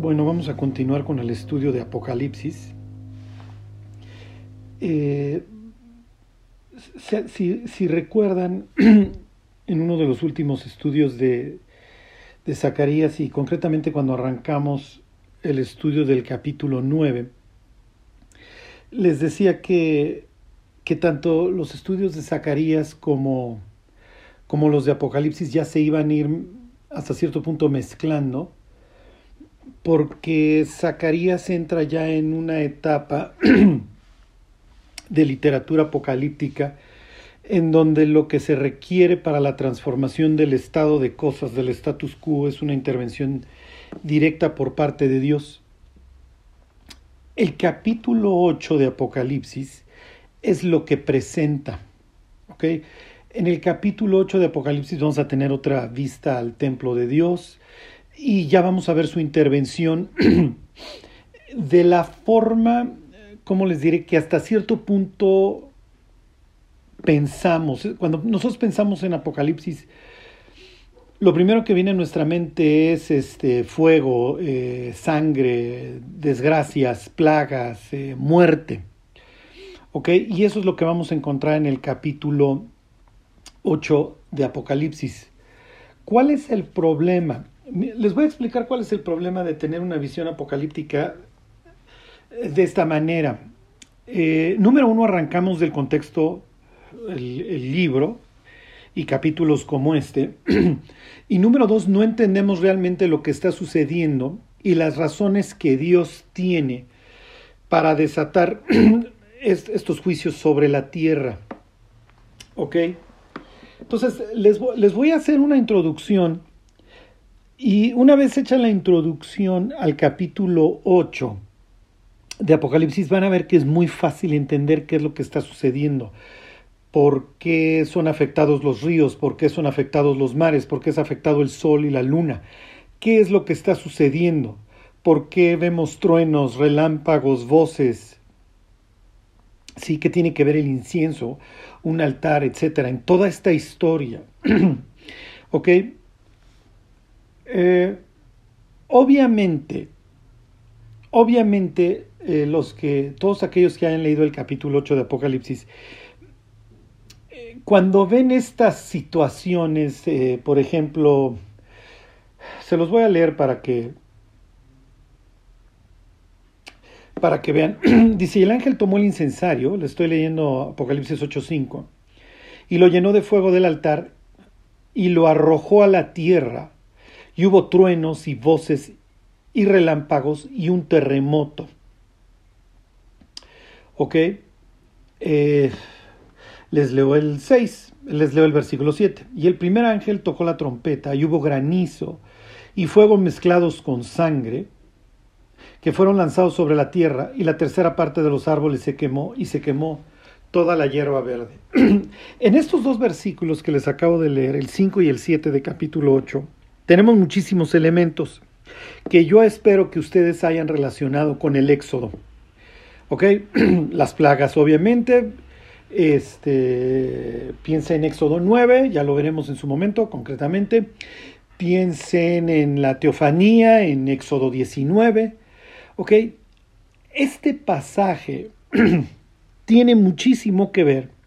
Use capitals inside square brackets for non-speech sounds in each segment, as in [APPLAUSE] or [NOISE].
Bueno, vamos a continuar con el estudio de Apocalipsis. Eh, si, recuerdan, [CLEARS THROAT] en uno de los últimos estudios de, de Zacarías y concretamente cuando arrancamos el estudio del capítulo 9, les decía que, que tanto los estudios de Zacarías como, como los de Apocalipsis ya se iban a ir hasta cierto punto mezclando porque Zacarías entra ya en una etapa [CLEARS THROAT] de literatura apocalíptica en donde lo que se requiere para la transformación del estado de cosas, del status quo, es una intervención directa por parte de Dios. El capítulo 8 de Apocalipsis es lo que presenta. En el capítulo 8 de Apocalipsis vamos a tener otra vista al templo de Dios, y ya vamos a ver su intervención [CLEARS THROAT] de la forma, como les diré, que hasta cierto punto pensamos, cuando nosotros pensamos en Apocalipsis, lo primero que viene a nuestra mente es este fuego, eh, sangre, desgracias, plagas, eh, muerte. ¿Ok? Y eso es lo que vamos a encontrar en el capítulo 8 de Apocalipsis. ¿Cuál es el problema? Les voy a explicar cuál es el problema de tener una visión apocalíptica eh, de esta manera. Eh, número uno, arrancamos del contexto, el, libro y capítulos como este. [CLEARS THROAT] y número dos, no entendemos realmente lo que está sucediendo y las razones que Dios tiene para desatar [CLEARS THROAT] estos juicios sobre la tierra. ¿Ok? Entonces, les, les voy a hacer una introducción y una vez hecha la introducción al capítulo 8 de Apocalipsis, van a ver que es muy fácil entender qué es lo que está sucediendo. ¿Por qué son afectados los ríos? ¿Por qué son afectados los mares? ¿Por qué es afectado el sol y la luna? ¿Qué es lo que está sucediendo? ¿Por qué vemos truenos, relámpagos, voces? Sí, ¿qué tiene que ver el incienso, un altar, etcétera? En toda esta historia. [CLEARS THROAT] ¿Ok? Eh, obviamente, obviamente, eh, los que, todos aquellos que hayan leído el capítulo 8 de Apocalipsis, eh, cuando ven estas situaciones, por ejemplo, se los voy a leer para que para que vean. [CLEARS THROAT] Dice, el ángel tomó el incensario, le estoy leyendo Apocalipsis 8:5, y lo llenó de fuego del altar y lo arrojó a la tierra y hubo truenos y voces y relámpagos y un terremoto. ¿Ok? Eh, les leo el 6, les leo el versículo 7. Y el primer ángel tocó la trompeta y hubo granizo y fuego mezclados con sangre que fueron lanzados sobre la tierra y la tercera parte de los árboles se quemó y se quemó toda la hierba verde. [CLEARS THROAT] en estos dos versículos que les acabo de leer, el 5 y el 7 de capítulo 8, tenemos muchísimos elementos que yo espero que ustedes hayan relacionado con el éxodo. ¿Ok? [CLEARS THROAT] Las plagas, obviamente. Este, piensa en Éxodo 9, ya lo veremos en su momento concretamente. Piensen en la teofanía, en Éxodo 19. ¿Ok? Este pasaje [CLEARS THROAT] tiene muchísimo que ver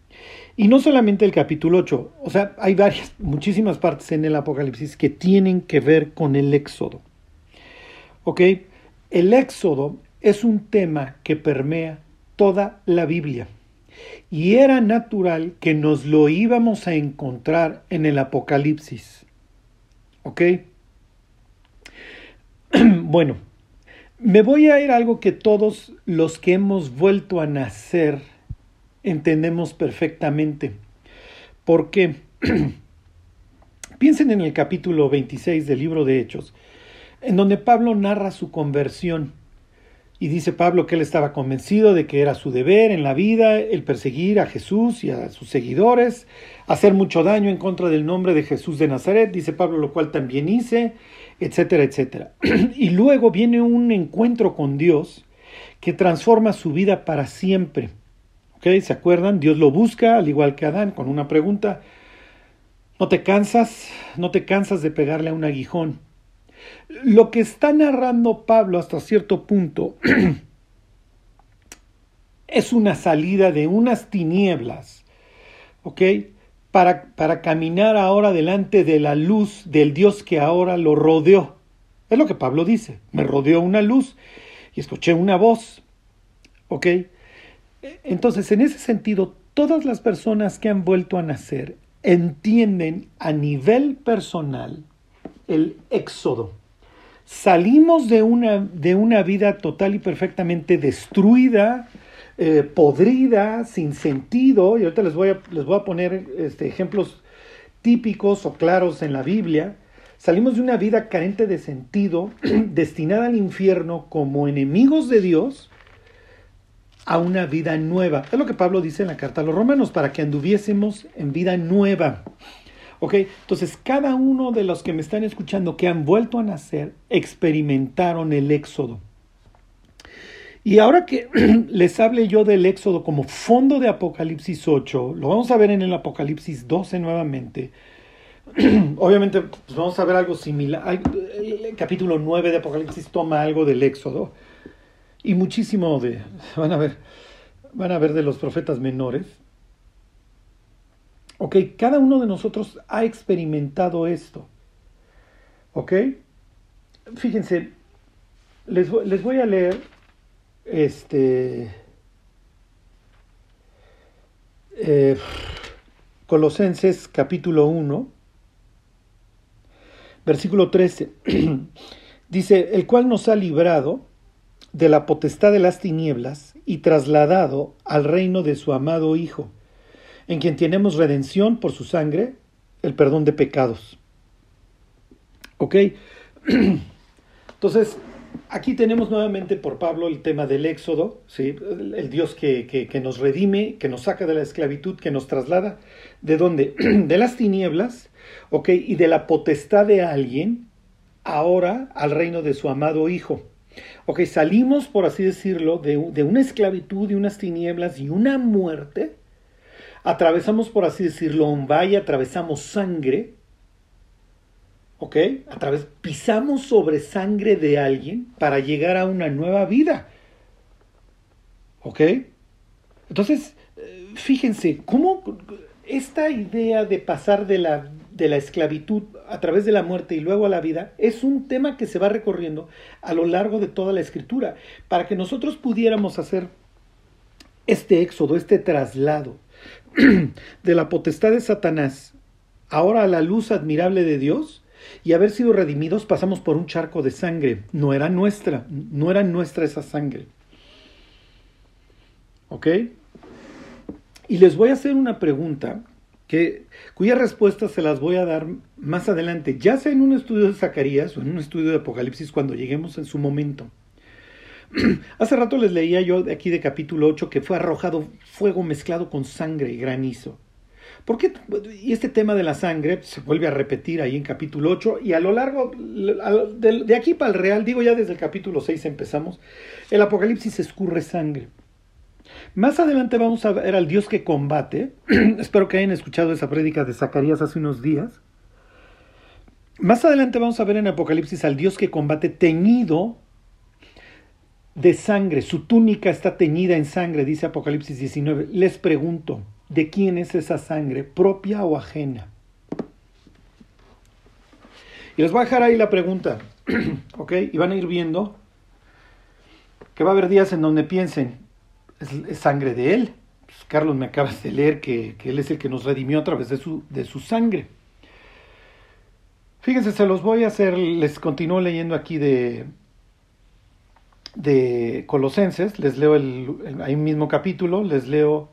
y no solamente el capítulo 8, o sea, hay varias, muchísimas partes en el Apocalipsis que tienen que ver con el Éxodo. ¿Ok? El Éxodo es un tema que permea toda la Biblia. Y era natural que nos lo íbamos a encontrar en el Apocalipsis. ¿Ok? [CLEARS THROAT] bueno, me voy a ir a algo que todos los que hemos vuelto a nacer entendemos perfectamente. Porque [CLEARS THROAT] piensen en el capítulo 26 del libro de Hechos, en donde Pablo narra su conversión. Y dice Pablo que él estaba convencido de que era su deber en la vida el perseguir a Jesús y a sus seguidores, hacer mucho daño en contra del nombre de Jesús de Nazaret, dice Pablo, lo cual también hice, etcétera, etcétera. [CLEARS THROAT] y luego viene un encuentro con Dios que transforma su vida para siempre. ¿Se acuerdan? Dios lo busca, al igual que Adán, con una pregunta. ¿No te cansas? ¿No te cansas de pegarle a un aguijón? Lo que está narrando Pablo hasta cierto punto [CLEARS THROAT] es una salida de unas tinieblas, ¿ok? Para, para caminar ahora delante de la luz del Dios que ahora lo rodeó. Es lo que Pablo dice, me rodeó una luz y escuché una voz, ¿ok? Entonces, en ese sentido, todas las personas que han vuelto a nacer entienden a nivel personal el éxodo. Salimos de una, de una vida total y perfectamente destruida, eh, podrida, sin sentido, y ahorita les voy a, les voy a poner este, ejemplos típicos o claros en la Biblia. Salimos de una vida carente de sentido, [CLEARS THROAT] destinada al infierno como enemigos de Dios, a una vida nueva. Es lo que Pablo dice en la carta a los romanos, para que anduviésemos en vida nueva. ¿Ok? Entonces, cada uno de los que me están escuchando que han vuelto a nacer, experimentaron el éxodo. Y ahora que [CLEARS THROAT] les hable yo del éxodo como fondo de Apocalipsis 8, lo vamos a ver en el Apocalipsis 12 nuevamente. [CLEARS THROAT] Obviamente, pues vamos a ver algo similar. El capítulo 9 de Apocalipsis toma algo del éxodo y muchísimo de, van a ver, van a ver de los profetas menores. Ok, cada uno de nosotros ha experimentado esto. Ok, fíjense, les, les voy a leer este eh, Colosenses capítulo 1, versículo 13. [CLEARS THROAT] Dice, el cual nos ha librado de la potestad de las tinieblas y trasladado al reino de su amado Hijo, en quien tenemos redención por su sangre, el perdón de pecados. ¿Ok? [CLEARS THROAT] Entonces, aquí tenemos nuevamente por Pablo el tema del éxodo, ¿sí? el Dios que, que, nos redime, que nos saca de la esclavitud, que nos traslada, ¿de dónde? [CLEARS THROAT] De las tinieblas, ¿ok? Y de la potestad de alguien, ahora al reino de su amado Hijo. Ok, salimos, por así decirlo, de, una esclavitud, de unas tinieblas y una muerte. Atravesamos, por así decirlo, un valle, atravesamos sangre. ¿Ok? Pisamos sobre sangre de alguien para llegar a una nueva vida. ¿Ok? Entonces, eh, fíjense, ¿cómo esta idea de pasar de la, de la esclavitud a través de la muerte y luego a la vida es un tema que se va recorriendo a lo largo de toda la escritura, para que nosotros pudiéramos hacer este éxodo, este traslado [CLEARS THROAT] de la potestad de Satanás ahora a la luz admirable de Dios y haber sido redimidos pasamos por un charco de sangre, no era nuestra, no era nuestra esa sangre. ¿Ok? Y les voy a hacer una pregunta que, cuya respuesta se las voy a dar más adelante, ya sea en un estudio de Zacarías o en un estudio de Apocalipsis cuando lleguemos en su momento. [CLEARS THROAT] Hace rato les leía yo de aquí de capítulo 8 que fue arrojado fuego mezclado con sangre y granizo. ¿Por qué? Y este tema de la sangre se vuelve a repetir ahí en capítulo 8 y a lo largo, de aquí para el real, digo ya desde el capítulo 6 empezamos, el Apocalipsis escurre sangre. Más adelante vamos a ver al Dios que combate. [CLEARS THROAT] Espero que hayan escuchado esa prédica de Zacarías hace unos días. Más adelante vamos a ver en Apocalipsis al Dios que combate teñido de sangre. Su túnica está teñida en sangre, dice Apocalipsis 19. Les pregunto, ¿de quién es esa sangre? ¿Propia o ajena? Y les voy a dejar ahí la pregunta, [CLEARS THROAT] ¿ok? Y van a ir viendo que va a haber días en donde piensen, es, sangre de Él. Pues, Carlos, me acabas de leer que, Él es el que nos redimió a través de su, de su sangre. Fíjense, se los voy a hacer, les continúo leyendo aquí de, de Colosenses, les leo el, mismo capítulo, les leo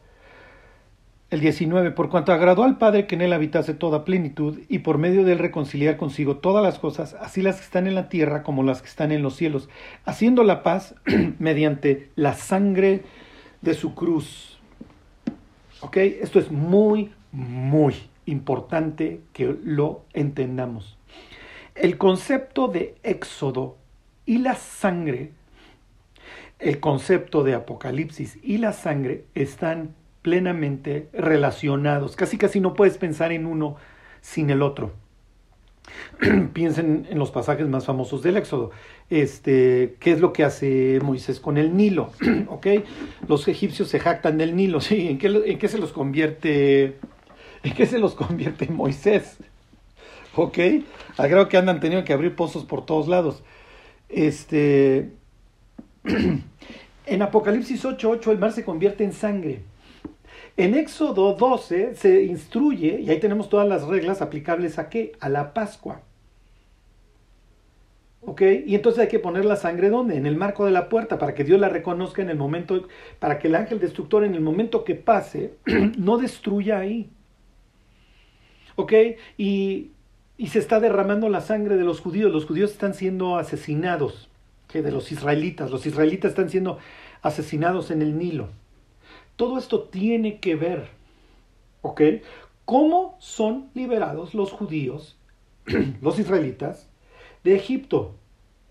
el 19, por cuanto agradó al Padre que en él habitase toda plenitud y por medio de él reconciliar consigo todas las cosas, así las que están en la tierra como las que están en los cielos, haciendo la paz [CLEARS THROAT] mediante la sangre de su cruz. ¿Ok? Esto es muy, muy importante que lo entendamos. El concepto de éxodo y la sangre, el concepto de apocalipsis y la sangre están plenamente relacionados. Casi casi no puedes pensar en uno sin el otro. [CLEARS THROAT] Piensen en los pasajes más famosos del Éxodo. Este, ¿Qué es lo que hace Moisés con el Nilo? [CLEARS THROAT] ¿Ok? Los egipcios se jactan del Nilo. [LAUGHS] ¿sí? ¿En, qué, ¿En qué se los convierte? [LAUGHS] ¿En qué se los convierte Moisés? [LAUGHS] ¿Ok? Al grado que andan teniendo que abrir pozos por todos lados. Este, [CLEARS THROAT] en Apocalipsis 8:8 el mar se convierte en sangre. En Éxodo 12 se instruye, y ahí tenemos todas las reglas aplicables a qué? A la Pascua. ¿Ok? Y entonces hay que poner la sangre ¿dónde? En el marco de la puerta, para que Dios la reconozca en el momento, para que el ángel destructor en el momento que pase, [CLEARS THROAT] no destruya ahí. ¿Ok? Y, y se está derramando la sangre de los judíos. Los judíos están siendo asesinados, que de los israelitas. Los israelitas están siendo asesinados en el Nilo. Todo esto tiene que ver, ¿ok? ¿Cómo son liberados los judíos, [CLEARS THROAT] los israelitas, de Egipto?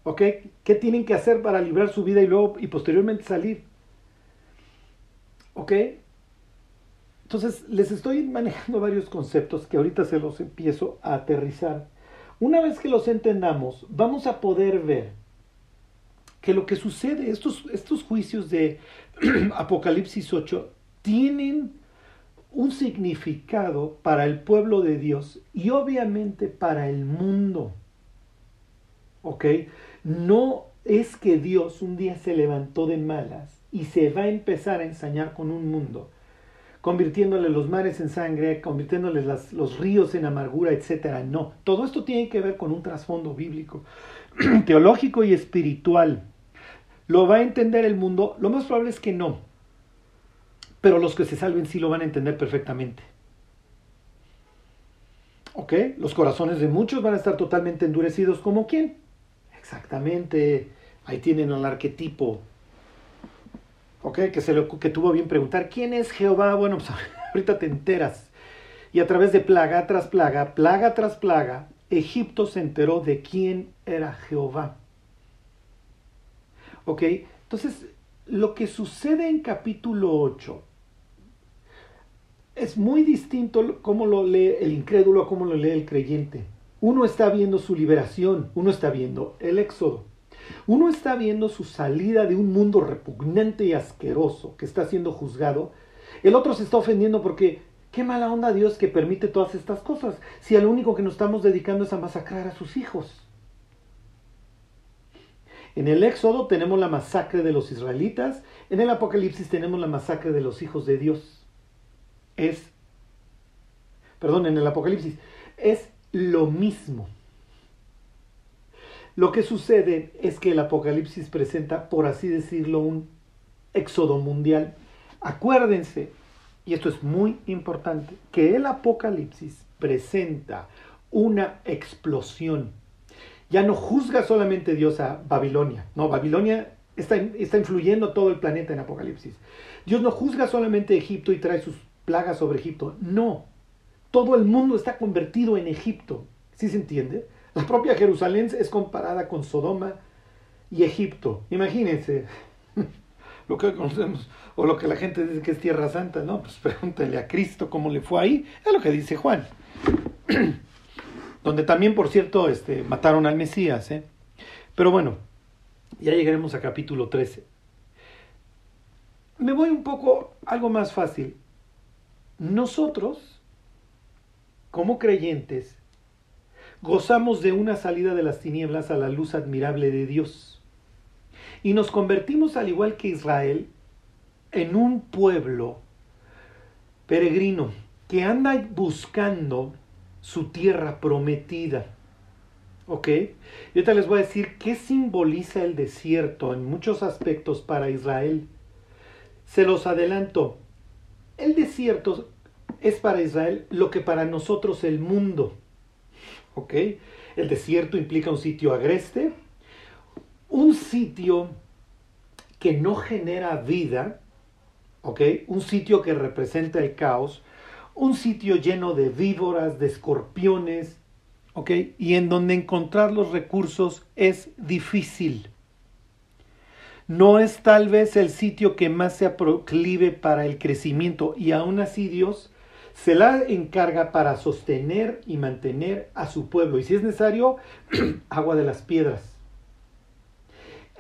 ¿Ok? ¿Qué tienen que hacer para librar su vida y luego y posteriormente salir? ¿Ok? Entonces, les estoy manejando [LAUGHS] varios conceptos que ahorita se los empiezo a aterrizar. Una vez que los entendamos, vamos a poder ver que lo que sucede, estos, estos juicios de [CLEARS THROAT] Apocalipsis 8, tienen un significado para el pueblo de Dios y obviamente para el mundo. ¿Ok? No es que Dios un día se levantó de malas y se va a empezar a ensañar con un mundo, convirtiéndole los mares en sangre, convirtiéndole los ríos en amargura, etc. No, todo esto tiene que ver con un trasfondo bíblico, [CLEARS THROAT] teológico y espiritual. ¿Lo va a entender el mundo? Lo más probable es que no. Pero los que se salven sí lo van a entender perfectamente. ¿Ok? Los corazones de muchos van a estar totalmente endurecidos. ¿Como quién? Exactamente. Ahí tienen al arquetipo. ¿Ok? Que, se le, que tuvo bien preguntar. ¿Quién es Jehová? Bueno, pues [LAUGHS] ahorita te enteras. Y a través de plaga tras plaga, plaga tras plaga, Egipto se enteró de quién era Jehová. ¿Ok? Entonces, lo que sucede en capítulo 8 es muy distinto cómo lo lee el incrédulo a cómo lo lee el creyente. Uno está viendo su liberación, uno está viendo el éxodo. Uno está viendo su salida de un mundo repugnante y asqueroso que está siendo juzgado. El otro se está ofendiendo porque qué mala onda Dios que permite todas estas cosas, si al único que nos estamos dedicando es a masacrar a sus hijos. En el Éxodo tenemos la masacre de los israelitas, en el Apocalipsis tenemos la masacre de los hijos de Dios. Es, perdón, en el Apocalipsis es lo mismo. Lo que sucede es que el Apocalipsis presenta, por así decirlo, un éxodo mundial. Acuérdense, y esto es muy importante, que el Apocalipsis presenta una explosión ya no juzga solamente Dios a Babilonia. No, Babilonia está, está influyendo todo el planeta en Apocalipsis. Dios no juzga solamente Egipto y trae sus plagas sobre Egipto. No, todo el mundo está convertido en Egipto. ¿Sí se entiende? La propia Jerusalén es comparada con Sodoma y Egipto. Imagínense [LAUGHS] lo que conocemos o lo que la gente dice que es Tierra Santa, ¿no? Pues pregúntenle a Cristo cómo le fue ahí. Es lo que dice Juan. [CLEARS THROAT] donde también, por cierto, este, mataron al Mesías. ¿eh? Pero bueno, ya llegaremos a capítulo 13. Me voy un poco algo más fácil. Nosotros, como creyentes, gozamos de una salida de las tinieblas a la luz admirable de Dios. Y nos convertimos, al igual que Israel, en un pueblo peregrino que anda buscando su tierra prometida. ¿Ok? Y ahorita les voy a decir qué simboliza el desierto en muchos aspectos para Israel. Se los adelanto. El desierto es para Israel lo que para nosotros el mundo. ¿Ok? El desierto implica un sitio agreste, un sitio que no genera vida, ¿ok? Un sitio que representa el caos, un sitio lleno de víboras, de escorpiones, ¿ok? Y en donde encontrar los recursos es difícil. No es tal vez el sitio que más se proclive para el crecimiento y aún así Dios se la encarga para sostener y mantener a su pueblo. Y si es necesario, [CLEARS THROAT] agua de las piedras.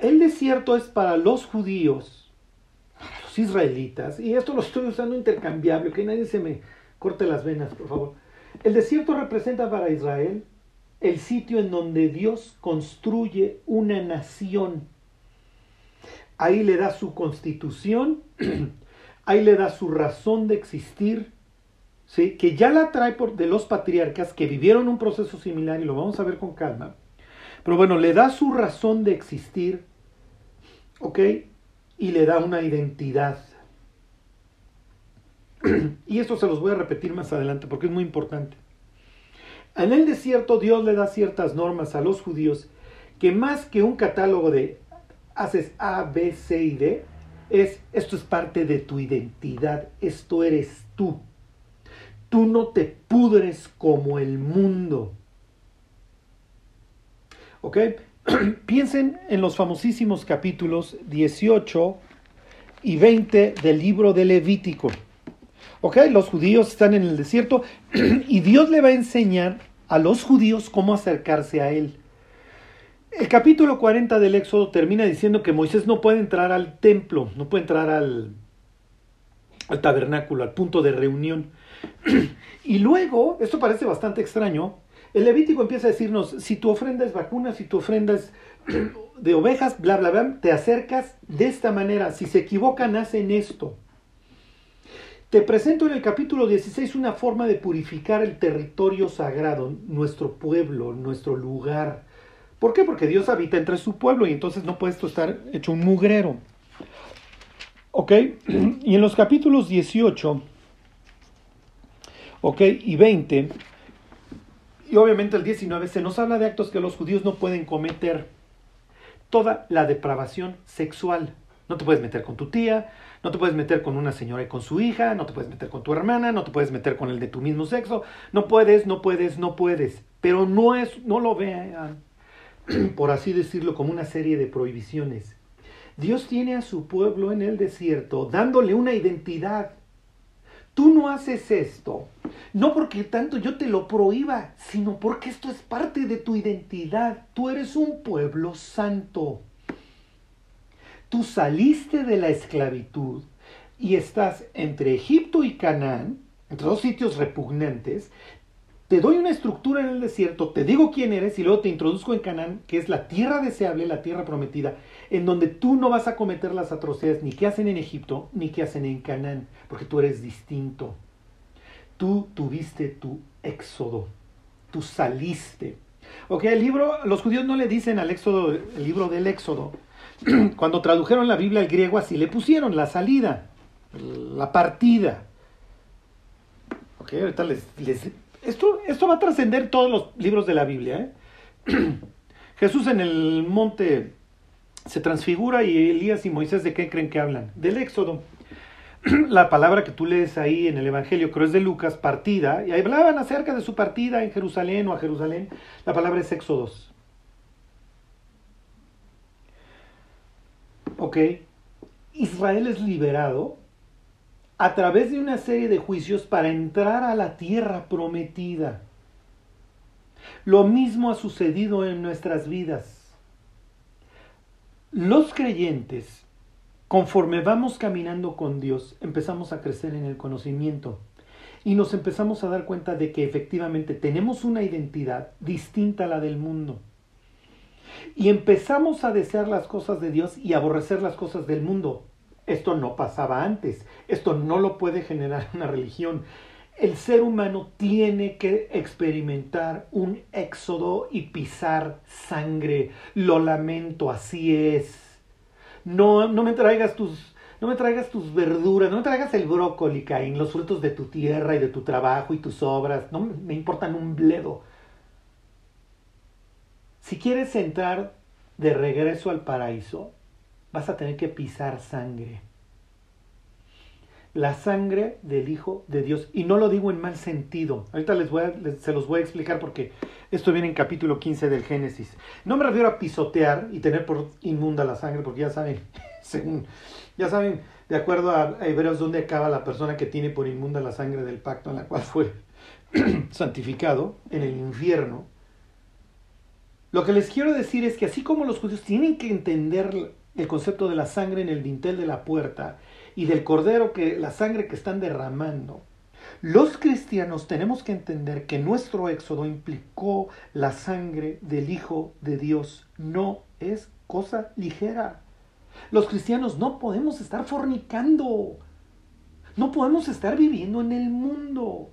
El desierto es para los judíos, para los israelitas, y esto lo estoy usando intercambiable, que nadie se me corte las venas, por favor. El desierto representa para Israel el sitio en donde Dios construye una nación. Ahí le da su constitución, [CLEARS THROAT] ahí le da su razón de existir, ¿sí? que ya la trae por, de los patriarcas que vivieron un proceso similar y lo vamos a ver con calma. Pero bueno, le da su razón de existir, ¿ok? Y le da una identidad. [CLEARS THROAT] y esto se los voy a repetir más adelante porque es muy importante. En el desierto Dios le da ciertas normas a los judíos que más que un catálogo de haces A, B, C y D, es esto es parte de tu identidad, esto eres tú. Tú no te pudres como el mundo. ¿Ok? [CLEARS THROAT] Piensen en los famosísimos capítulos 18 y 20 del libro de Levítico. ¿Ok? Los judíos están en el desierto [CLEARS THROAT] y Dios le va a enseñar a los judíos cómo acercarse a Él. El capítulo 40 del Éxodo termina diciendo que Moisés no puede entrar al templo, no puede entrar al, al tabernáculo, al punto de reunión. Y luego, esto parece bastante extraño, el Levítico empieza a decirnos, si tu ofrenda es vacuna, si tu ofrenda es [CLEARS THROAT] de ovejas, bla, bla, bla, te acercas de esta manera. Si se equivocan, hacen esto. Te presento en el capítulo 16 una forma de purificar el territorio sagrado, nuestro pueblo, nuestro lugar. ¿Por qué? Porque Dios habita entre su pueblo y entonces no puedes estar hecho un mugrero. ¿Ok? [CLEARS THROAT] Y en los capítulos 18, ¿ok? Y 20, y obviamente el 19, se nos habla de actos que los judíos no pueden cometer. Toda la depravación sexual. No te puedes meter con tu tía, no te puedes meter con una señora y con su hija, no te puedes meter con tu hermana, no te puedes meter con el de tu mismo sexo. No puedes, no puedes, no puedes. Pero no es, no lo vean, [CLEARS THROAT] por así decirlo, como una serie de prohibiciones. Dios tiene a su pueblo en el desierto dándole una identidad. Tú no haces esto, no porque tanto yo te lo prohíba, sino porque esto es parte de tu identidad. Tú eres un pueblo santo. Tú saliste de la esclavitud y estás entre Egipto y Canaán, entre dos sitios repugnantes. Te doy una estructura en el desierto, te digo quién eres y luego te introduzco en Canaán, que es la tierra deseable, la tierra prometida, en donde tú no vas a cometer las atrocidades ni que hacen en Egipto ni que hacen en Canaán, porque tú eres distinto. Tú tuviste tu éxodo, tú saliste. Ok, el libro, los judíos no le dicen al éxodo, el libro del éxodo, [CLEARS THROAT] cuando tradujeron la Biblia al griego así le pusieron la salida, la partida. Ok, ahorita les, esto, esto va a trascender todos los libros de la Biblia. ¿eh? [CLEARS THROAT] Jesús en el monte se transfigura y Elías y Moisés de qué creen que hablan? Del Éxodo. [CLEARS THROAT] La palabra que tú lees ahí en el Evangelio, creo es de Lucas, partida, y hablaban acerca de su partida en Jerusalén o a Jerusalén. La palabra es Éxodos. ¿ok? Israel es liberado a través de una serie de juicios para entrar a la tierra prometida. Lo mismo ha sucedido en nuestras vidas. Los creyentes, conforme vamos caminando con Dios, empezamos a crecer en el conocimiento y nos empezamos a dar cuenta de que efectivamente tenemos una identidad distinta a la del mundo y empezamos a desear las cosas de Dios y aborrecer las cosas del mundo. Esto no pasaba antes, esto no lo puede generar una religión. El ser humano tiene que experimentar un éxodo y pisar sangre. Lo lamento, así es. No, no me traigas tus, no me traigas tus verduras, no me traigas el brócoli, Caín, los frutos de tu tierra y de tu trabajo y tus obras. No me importan un bledo. Si quieres entrar de regreso al paraíso, vas a tener que pisar sangre. La sangre del Hijo de Dios. Y no lo digo en mal sentido. Ahorita les voy se los voy a explicar porque esto viene en capítulo 15 del Génesis. No me refiero a pisotear y tener por inmunda la sangre, porque ya saben [LAUGHS] según, ya saben, de acuerdo a Hebreos, dónde acaba la persona que tiene por inmunda la sangre del pacto en la cual fue [CLEARS THROAT] santificado en el infierno. Lo que les quiero decir es que así como los judíos tienen que entender el concepto de la sangre en el dintel de la puerta y del cordero que la sangre que están derramando, los cristianos tenemos que entender que nuestro éxodo implicó la sangre del Hijo de Dios. No es cosa ligera. Los cristianos no podemos estar fornicando. No podemos estar viviendo en el mundo.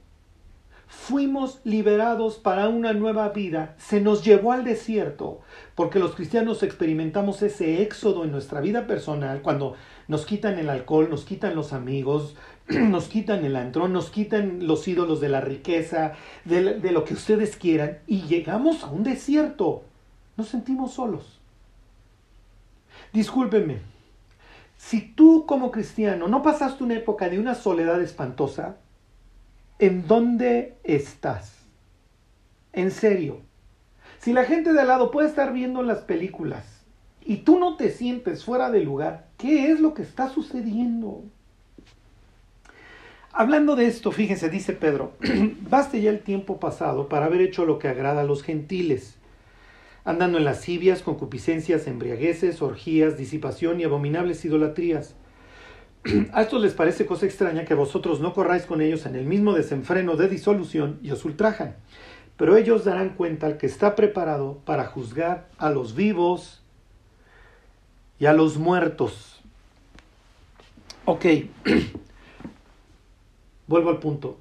Fuimos liberados para una nueva vida. Se nos llevó al desierto porque los cristianos experimentamos ese éxodo en nuestra vida personal cuando nos quitan el alcohol, nos quitan los amigos, [CLEARS THROAT] nos quitan el antro, nos quitan los ídolos de la riqueza, de, de lo que ustedes quieran y llegamos a un desierto. Nos sentimos solos. Discúlpenme, si tú como cristiano no pasaste una época de una soledad espantosa, ¿en dónde estás? En serio. Si la gente de al lado puede estar viendo las películas y tú no te sientes fuera de lugar, ¿qué es lo que está sucediendo? Hablando de esto, fíjense, dice Pedro, [CLEARS THROAT] baste ya el tiempo pasado para haber hecho lo que agrada a los gentiles andando en lascivias, concupiscencias, embriagueces, orgías, disipación y abominables idolatrías. [CLEARS THROAT] A estos les parece cosa extraña que vosotros no corráis con ellos en el mismo desenfreno de disolución y os ultrajan. Pero ellos darán cuenta al que está preparado para juzgar a los vivos y a los muertos. Ok, [CLEARS THROAT] vuelvo al punto.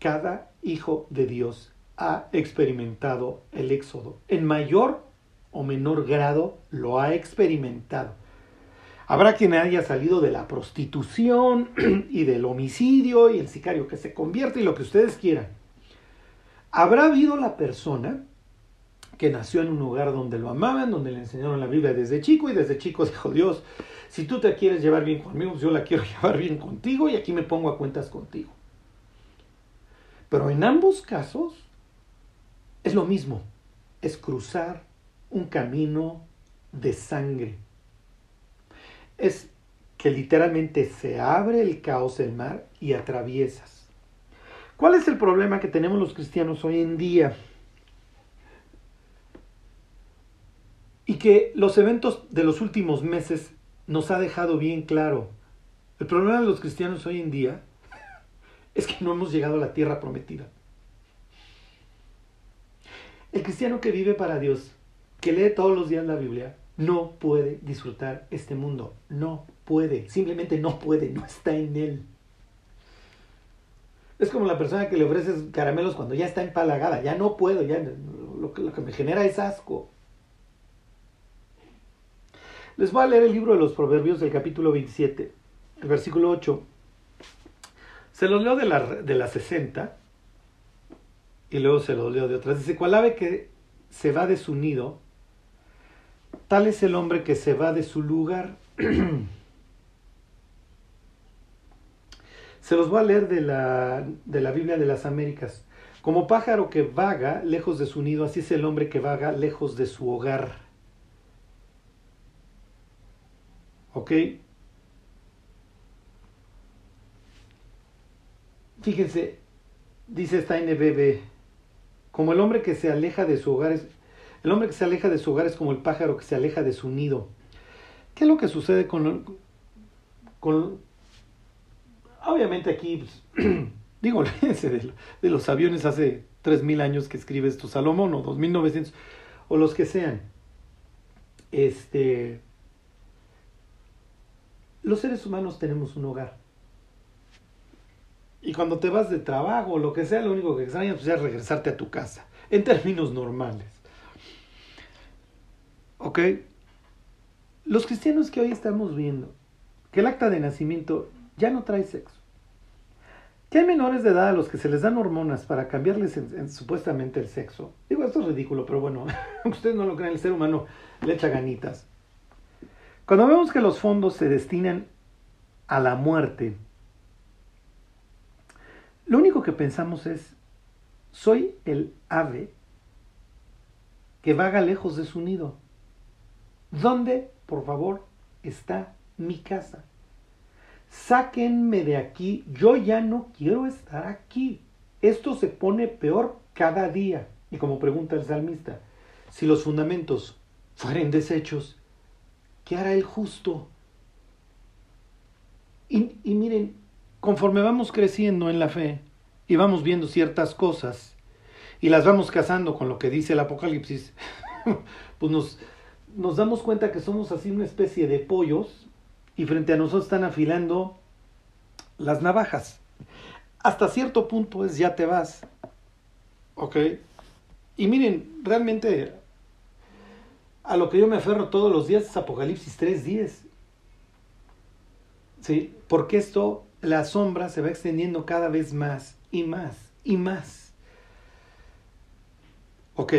Cada hijo de Dios ha experimentado el éxodo. En mayor o menor grado lo ha experimentado. Habrá quien haya salido de la prostitución [CLEARS THROAT] y del homicidio y el sicario que se convierte y lo que ustedes quieran. Habrá habido la persona que nació en un hogar donde lo amaban, donde le enseñaron la Biblia desde chico y desde chico dijo Dios, si tú te quieres llevar bien conmigo, pues yo la quiero [LAUGHS] llevar bien contigo y aquí me pongo a cuentas contigo. Pero en ambos casos es lo mismo, es cruzar un camino de sangre. Es que literalmente se abre el caos del mar y atraviesas. ¿Cuál es el problema que tenemos los cristianos hoy en día? Y que los eventos de los últimos meses nos ha dejado bien claro. El problema de los cristianos hoy en día [LAUGHS] es que no hemos llegado a la tierra prometida. El cristiano que vive para Dios, que lee todos los días la Biblia, no puede disfrutar este mundo. No puede. Simplemente no puede. No está en él. Es como la persona que le ofreces caramelos cuando ya está empalagada. Ya no puedo. Ya lo, que, lo que me genera es asco. Les voy a leer el libro de los Proverbios del capítulo 27, el versículo 8. Se los leo de la, de la 60 y luego se lo leo de otras. Dice, cual ave que se va de su nido, tal es el hombre que se va de su lugar. [CLEARS THROAT] se los voy a leer de la, de la Biblia de las Américas. Como pájaro que vaga lejos de su nido, así es el hombre que vaga lejos de su hogar. ¿Ok? Fíjense, dice esta NBB, como el hombre que se aleja de su hogar es, el hombre que se aleja de su hogar es como el pájaro que se aleja de su nido. ¿Qué es lo que sucede con, con obviamente aquí, pues, [CLEARS THROAT] digo, [LAUGHS] de, los aviones hace 3.000 años que escribe esto Salomón o 2.900 o los que sean. Este, los seres humanos tenemos un hogar. Y cuando te vas de trabajo o lo que sea, lo único que extrañas pues, es regresarte a tu casa, en términos normales. ¿Ok? Los cristianos que hoy estamos viendo, que el acta de nacimiento ya no trae sexo. Que hay menores de edad a los que se les dan hormonas para cambiarles supuestamente el sexo. Digo, esto es ridículo, pero bueno, [LAUGHS] ustedes no lo crean, el ser humano le echa ganitas. Cuando vemos que los fondos se destinan a la muerte, lo único que pensamos es, soy el ave que vaga lejos de su nido. ¿Dónde, por favor, está mi casa. Sáquenme de aquí, yo ya no quiero estar aquí. Esto se pone peor cada día. Y como pregunta el salmista, si los fundamentos fueren deshechos, ¿qué hará el justo? Y, y miren, conforme vamos creciendo en la fe y vamos viendo ciertas cosas y las vamos casando con lo que dice el Apocalipsis, [LAUGHS] pues nos, nos damos cuenta que somos así una especie de pollos y frente a nosotros están afilando las navajas. Hasta cierto punto es ya te vas. ¿Ok? Y miren, realmente a lo que yo me aferro todos los días es Apocalipsis 3.10. ¿Sí? Porque esto, la sombra se va extendiendo cada vez más y más y más. ¿Ok?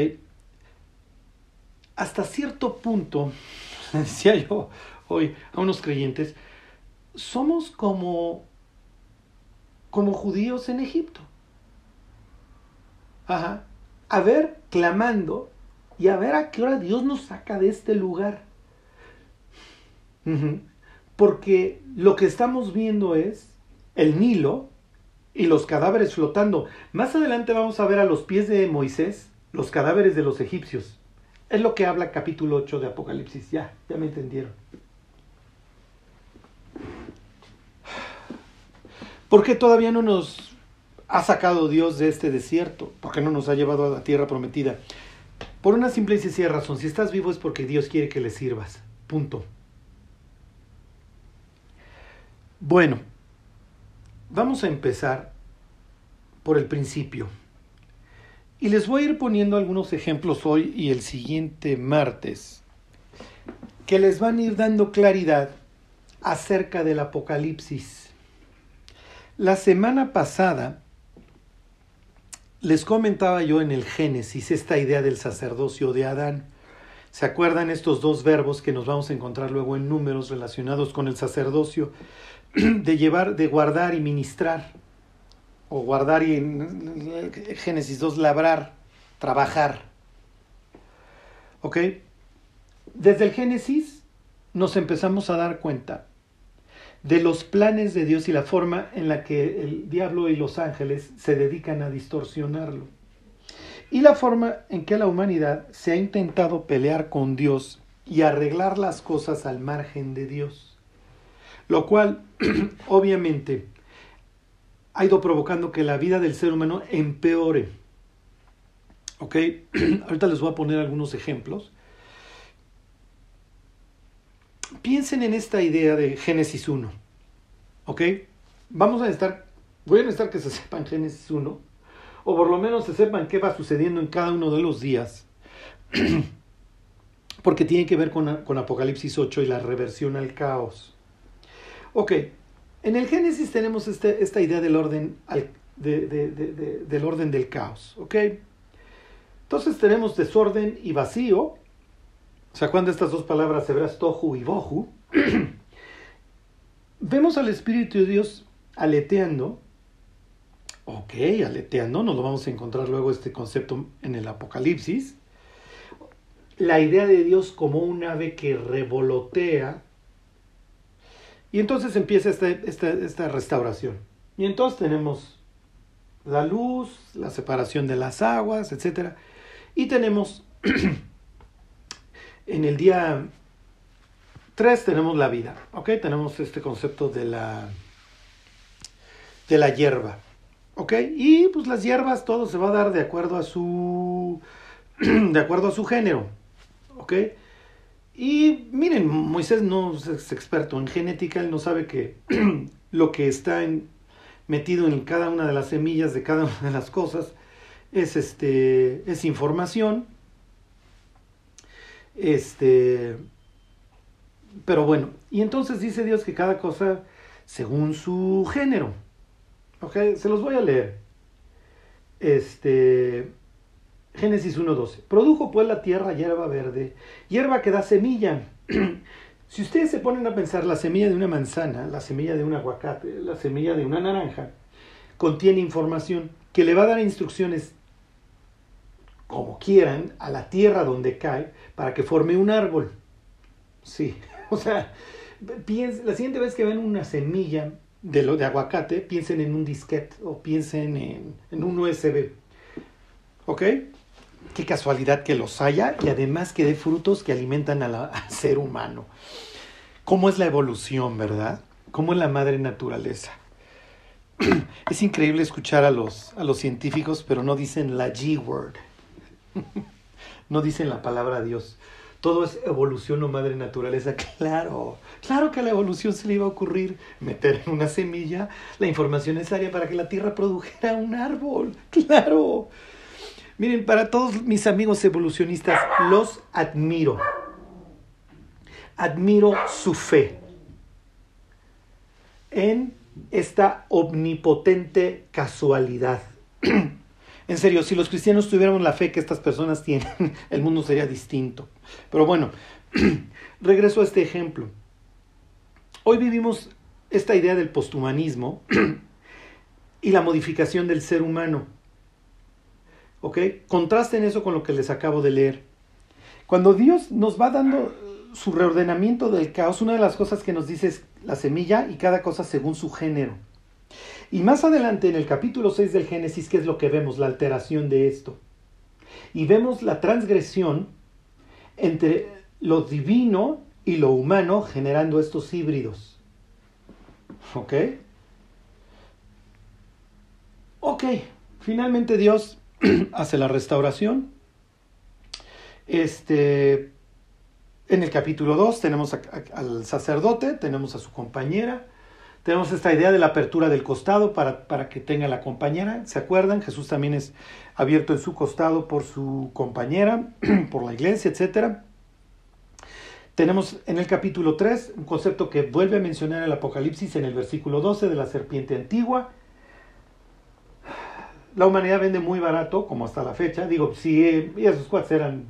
Hasta cierto punto, [LAUGHS] decía yo hoy a unos creyentes, somos como, como judíos en Egipto. Ajá. A ver, clamando y a ver a qué hora Dios nos saca de este lugar. Porque lo que estamos viendo es el Nilo y los cadáveres flotando. Más adelante vamos a ver a los pies de Moisés los cadáveres de los egipcios. Es lo que habla capítulo 8 de Apocalipsis. Ya, ya me entendieron. ¿Por qué todavía no nos ha sacado Dios de este desierto? ¿Por qué no nos ha llevado a la tierra prometida? Por una simple y sencilla razón. Si estás vivo es porque Dios quiere que le sirvas. Punto. Bueno, vamos a empezar por el principio. Y les voy a ir poniendo algunos ejemplos hoy y el siguiente martes que les van a ir dando claridad acerca del Apocalipsis. La semana pasada les comentaba yo en el Génesis esta idea del sacerdocio de Adán. ¿Se acuerdan estos dos verbos que nos vamos a encontrar luego en números relacionados con el sacerdocio? [CLEARS THROAT] De llevar, de guardar y ministrar. O guardar y en Génesis 2, labrar, trabajar. ¿Ok? Desde el Génesis nos empezamos a dar cuenta de los planes de Dios y la forma en la que el diablo y los ángeles se dedican a distorsionarlo. Y la forma en que la humanidad se ha intentado pelear con Dios y arreglar las cosas al margen de Dios. Lo cual, [CLEARS THROAT] obviamente, ha ido provocando que la vida del ser humano empeore. ¿Ok? [CLEARS THROAT] Ahorita les voy a poner algunos ejemplos. Piensen en esta idea de Génesis 1. ¿Ok? Vamos a estar, voy a necesitar que se [LAUGHS] sepan Génesis 1, o por lo menos se sepan qué va sucediendo en cada uno de los días, [CLEARS THROAT] porque tiene que ver con, con Apocalipsis 8 y la reversión al caos. Ok, en el Génesis tenemos este, esta idea del orden, del orden del caos. ¿Ok? Entonces tenemos desorden y vacío, ¿Se acuerdan de estas dos palabras hebreas, tohu y bohu? [CLEARS THROAT] Vemos al Espíritu de Dios aleteando. Ok, aleteando, nos lo vamos a encontrar luego este concepto en el Apocalipsis. La idea de Dios como un ave que revolotea. Y entonces empieza esta, esta, esta restauración. Y entonces tenemos la luz, la separación de las aguas, etc. Y tenemos [CLEARS THROAT] En el día 3 tenemos la vida, ¿ok? Tenemos este concepto de la, de la hierba, ¿ok? Y pues las hierbas todo se va a dar de acuerdo a su, [CLEARS THROAT] de acuerdo a su género, ¿ok? Y miren, Moisés no es experto en genética, él no sabe que [CLEARS THROAT] lo que está metido en cada una de las semillas de cada [LAUGHS] una de las cosas es, este, es información este, pero bueno, y entonces dice Dios que cada cosa según su género. ¿Ok? Se los voy a leer. Este, Génesis 1.12. Produjo pues la tierra hierba verde, hierba que da semilla. [CLEARS THROAT] si ustedes se ponen a pensar, la semilla de una manzana, la semilla de un aguacate, la semilla de una naranja, contiene información que le va a dar instrucciones como quieran a la tierra donde cae para que forme un árbol. Sí, [LAUGHS] O sea, la siguiente vez que ven una semilla de, lo, de aguacate, piensen en un disquete o piensen en, en un USB. ¿Ok? Qué casualidad que los haya y además que dé frutos que alimentan [LAUGHS] al ser humano. ¿Cómo es la evolución, verdad? ¿Cómo es la madre naturaleza? [CLEARS THROAT] Es increíble escuchar a los, a los científicos, pero no dicen la G-word. [LAUGHS] No dicen la palabra Dios. Todo es evolución o madre naturaleza. [LAUGHS] Claro, claro que a la evolución se le iba a ocurrir meter en una semilla la información necesaria para que la tierra produjera un árbol. Claro. Miren, para todos mis amigos evolucionistas, los admiro. Admiro su fe en esta omnipotente casualidad. [CLEARS THROAT] en serio, si los cristianos tuviéramos la fe que estas personas tienen, [LAUGHS] el mundo sería distinto. Pero bueno, [CLEARS THROAT] regreso a este ejemplo. Hoy vivimos esta idea del posthumanismo [CLEARS THROAT] y la modificación del ser humano. ¿Ok? Contrasten eso con lo que les acabo de leer. Cuando Dios nos va dando su reordenamiento del caos, una de las cosas que nos dice es la semilla y cada cosa según su género. Y más adelante en el capítulo 6 del Génesis, ¿qué es lo que vemos? La alteración de esto. Y vemos la transgresión entre lo divino y lo humano generando estos híbridos. ¿Ok? Ok, finalmente Dios [CLEARS THROAT] hace la restauración. Este, en el capítulo 2 tenemos al sacerdote, tenemos a su compañera, tenemos esta idea de la apertura del costado para, para, que tenga la compañera. ¿Se acuerdan? Jesús también es abierto en su costado por su compañera, [CLEARS THROAT] por la iglesia, etc. Tenemos en el capítulo 3 un concepto que vuelve a mencionar el Apocalipsis en el versículo 12 de la serpiente antigua. La humanidad vende muy barato, como hasta la fecha. Digo, si esos cuates eran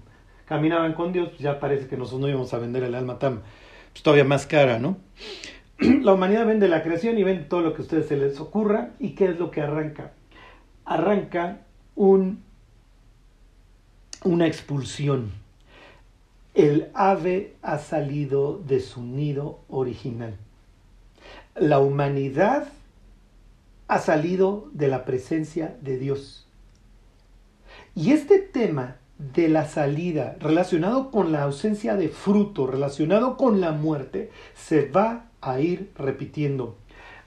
caminaban con Dios, pues ya parece que nosotros no íbamos a vender el alma tan, pues todavía más cara, ¿no? [CLEARS THROAT] La humanidad vende la creación y vende todo lo que a ustedes se les ocurra. ¿Y qué es lo que arranca? Arranca un, una expulsión. El ave ha salido de su nido original. La humanidad ha salido de la presencia de Dios. Y este tema de la salida, relacionado con la ausencia de fruto, relacionado con la muerte, se va a ir repitiendo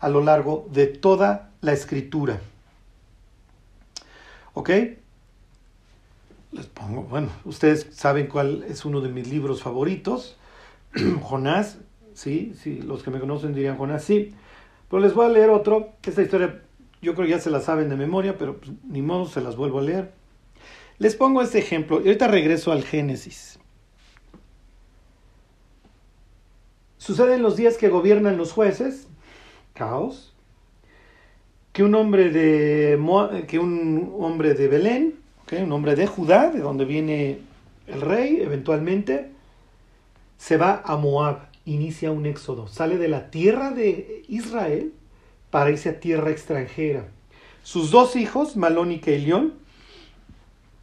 a lo largo de toda la escritura. ¿Ok? Les pongo, bueno, ustedes saben cuál es uno de mis libros favoritos, [CLEARS THROAT] Jonás, sí, sí, los que me conocen dirían Jonás, sí, pero les voy a leer otro, esta historia yo creo que ya se la saben de memoria, pero pues, ni modo, se las vuelvo a leer. Les pongo este ejemplo y ahorita regreso al Génesis. Sucede en los días que gobiernan los jueces, caos, que un hombre de, que un hombre de Belén, un hombre de Judá, de donde viene el rey eventualmente, se va a Moab, inicia un éxodo, sale de la tierra de Israel para irse a tierra extranjera. Sus dos hijos, Malónica y León,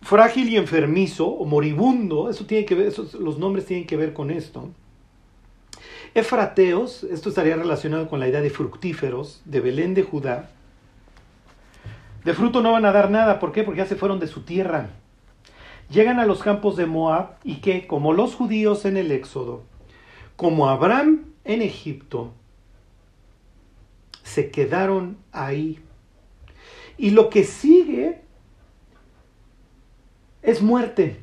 frágil y enfermizo o moribundo, eso tiene que ver, los nombres tienen que ver con esto. Efrateos, esto estaría relacionado con la idea de fructíferos de Belén de Judá. De fruto no van a dar nada, ¿por qué? Porque ya se fueron de su tierra. Llegan a los campos de Moab y que, como los judíos en el Éxodo, como Abraham en Egipto, se quedaron ahí. Y lo que sigue es muerte.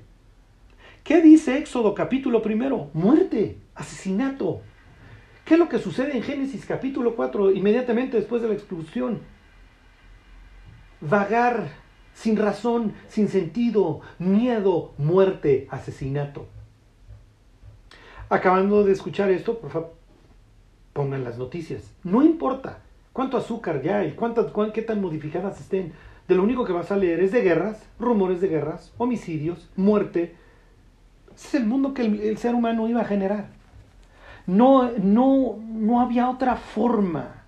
¿Qué dice Éxodo capítulo primero? Muerte, asesinato. ¿Qué es lo que sucede en Génesis capítulo 4 inmediatamente después de la expulsión? Vagar sin razón, sin sentido, miedo, muerte, asesinato. Acabando de escuchar esto, por favor, pongan las noticias. No importa cuánto azúcar ya hay, cuántas, qué tan modificadas estén de lo único que vas a leer es de guerras, rumores de guerras, homicidios, muerte. es el mundo que el, ser humano iba a generar. No, no, no había otra forma.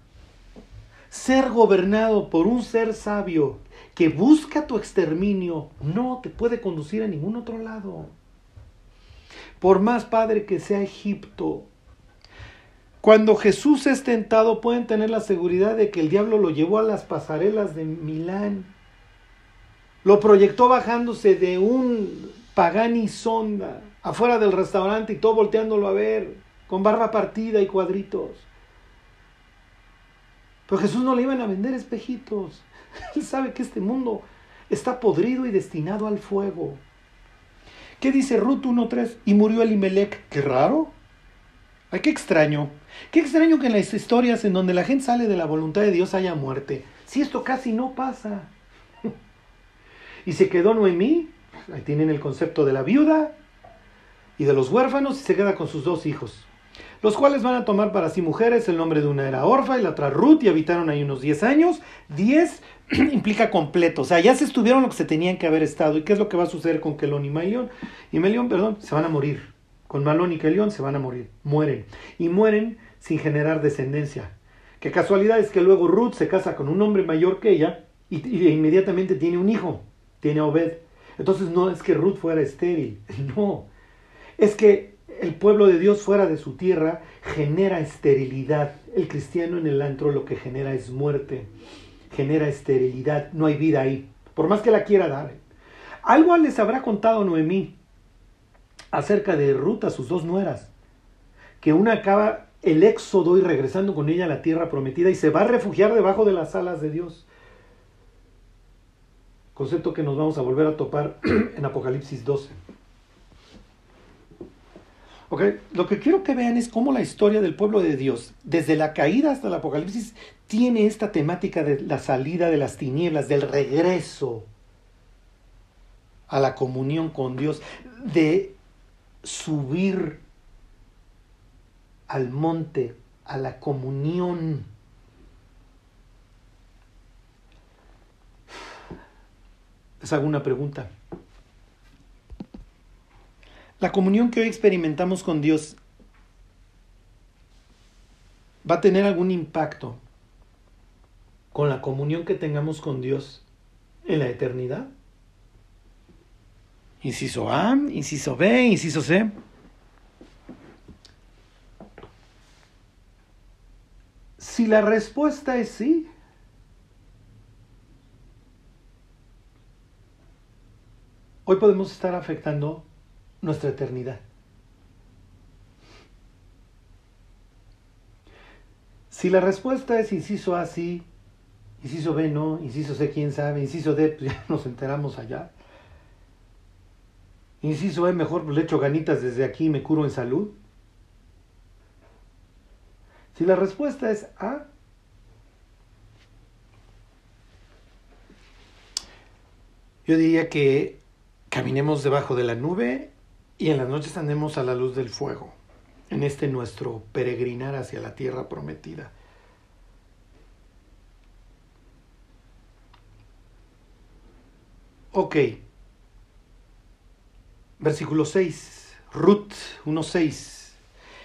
Ser gobernado por un ser sabio que busca tu exterminio no te puede conducir a ningún otro lado. Por más padre que sea Egipto, Cuando Jesús es tentado pueden tener la seguridad de que el diablo lo llevó a las pasarelas de Milán. Lo proyectó bajándose de un Pagani Sonda afuera del restaurante y todo volteándolo a ver, con barba partida y cuadritos. Pero Jesús no le iban a vender espejitos. [LAUGHS] Él sabe que este mundo está podrido y destinado al fuego. ¿Qué dice Ruth 1.3? Y murió Elimelech. Qué raro. Ay, qué extraño. Qué extraño que en las historias en donde la gente sale de la voluntad de Dios haya muerte. Si esto casi no pasa. [LAUGHS] y se quedó Noemí. Ahí tienen el concepto de la viuda y de los huérfanos y se queda con sus dos hijos los cuales van a tomar para sí mujeres, el nombre de una era Orfa y la otra Ruth, y habitaron ahí unos 10 años. 10 [CLEARS THROAT] implica completo, o sea, ya se estuvieron lo que se tenían que haber estado. ¿Y qué es lo que va a suceder con Kelón y Melión? Y Melión, perdón, se van a morir. Con Malón y Kelón se van a morir, mueren. Y mueren sin generar descendencia. Qué casualidad es que luego Ruth se casa con un hombre mayor que ella y, y inmediatamente tiene un hijo, tiene a Obed. Entonces no es que Ruth fuera estéril, [LAUGHS] no. Es que el pueblo de Dios fuera de su tierra genera esterilidad. El cristiano en el antro lo que genera es muerte, genera esterilidad, no hay vida ahí, por más que la quiera dar. Algo les habrá contado Noemí acerca de Ruth a sus dos nueras, que una acaba el éxodo y regresando con ella a la tierra prometida y se va a refugiar debajo de las alas de Dios. Concepto que nos vamos a volver a topar [CLEARS THROAT] en Apocalipsis 12. Lo que quiero que vean es cómo la historia del pueblo de Dios, desde la caída hasta el Apocalipsis, tiene esta temática de la salida de las tinieblas, del regreso a la comunión con Dios, de subir al monte, a la comunión. Les hago una pregunta. La comunión que hoy experimentamos con Dios va a tener algún impacto con la comunión que tengamos con Dios en la eternidad. Inciso A, inciso B, inciso C. Si la respuesta es sí, hoy podemos estar afectando nuestra eternidad. Si la respuesta es inciso A, sí, inciso B, no, inciso C, quién sabe, inciso D, pues [LAUGHS] ya nos enteramos allá. Inciso E, mejor le echo ganitas desde aquí y me curo en salud. Si la respuesta es A, yo diría que caminemos debajo de la nube y en las noches andemos a la luz del fuego, en este nuestro peregrinar hacia la tierra prometida. Ok. Versículo 6. Ruth 1.6.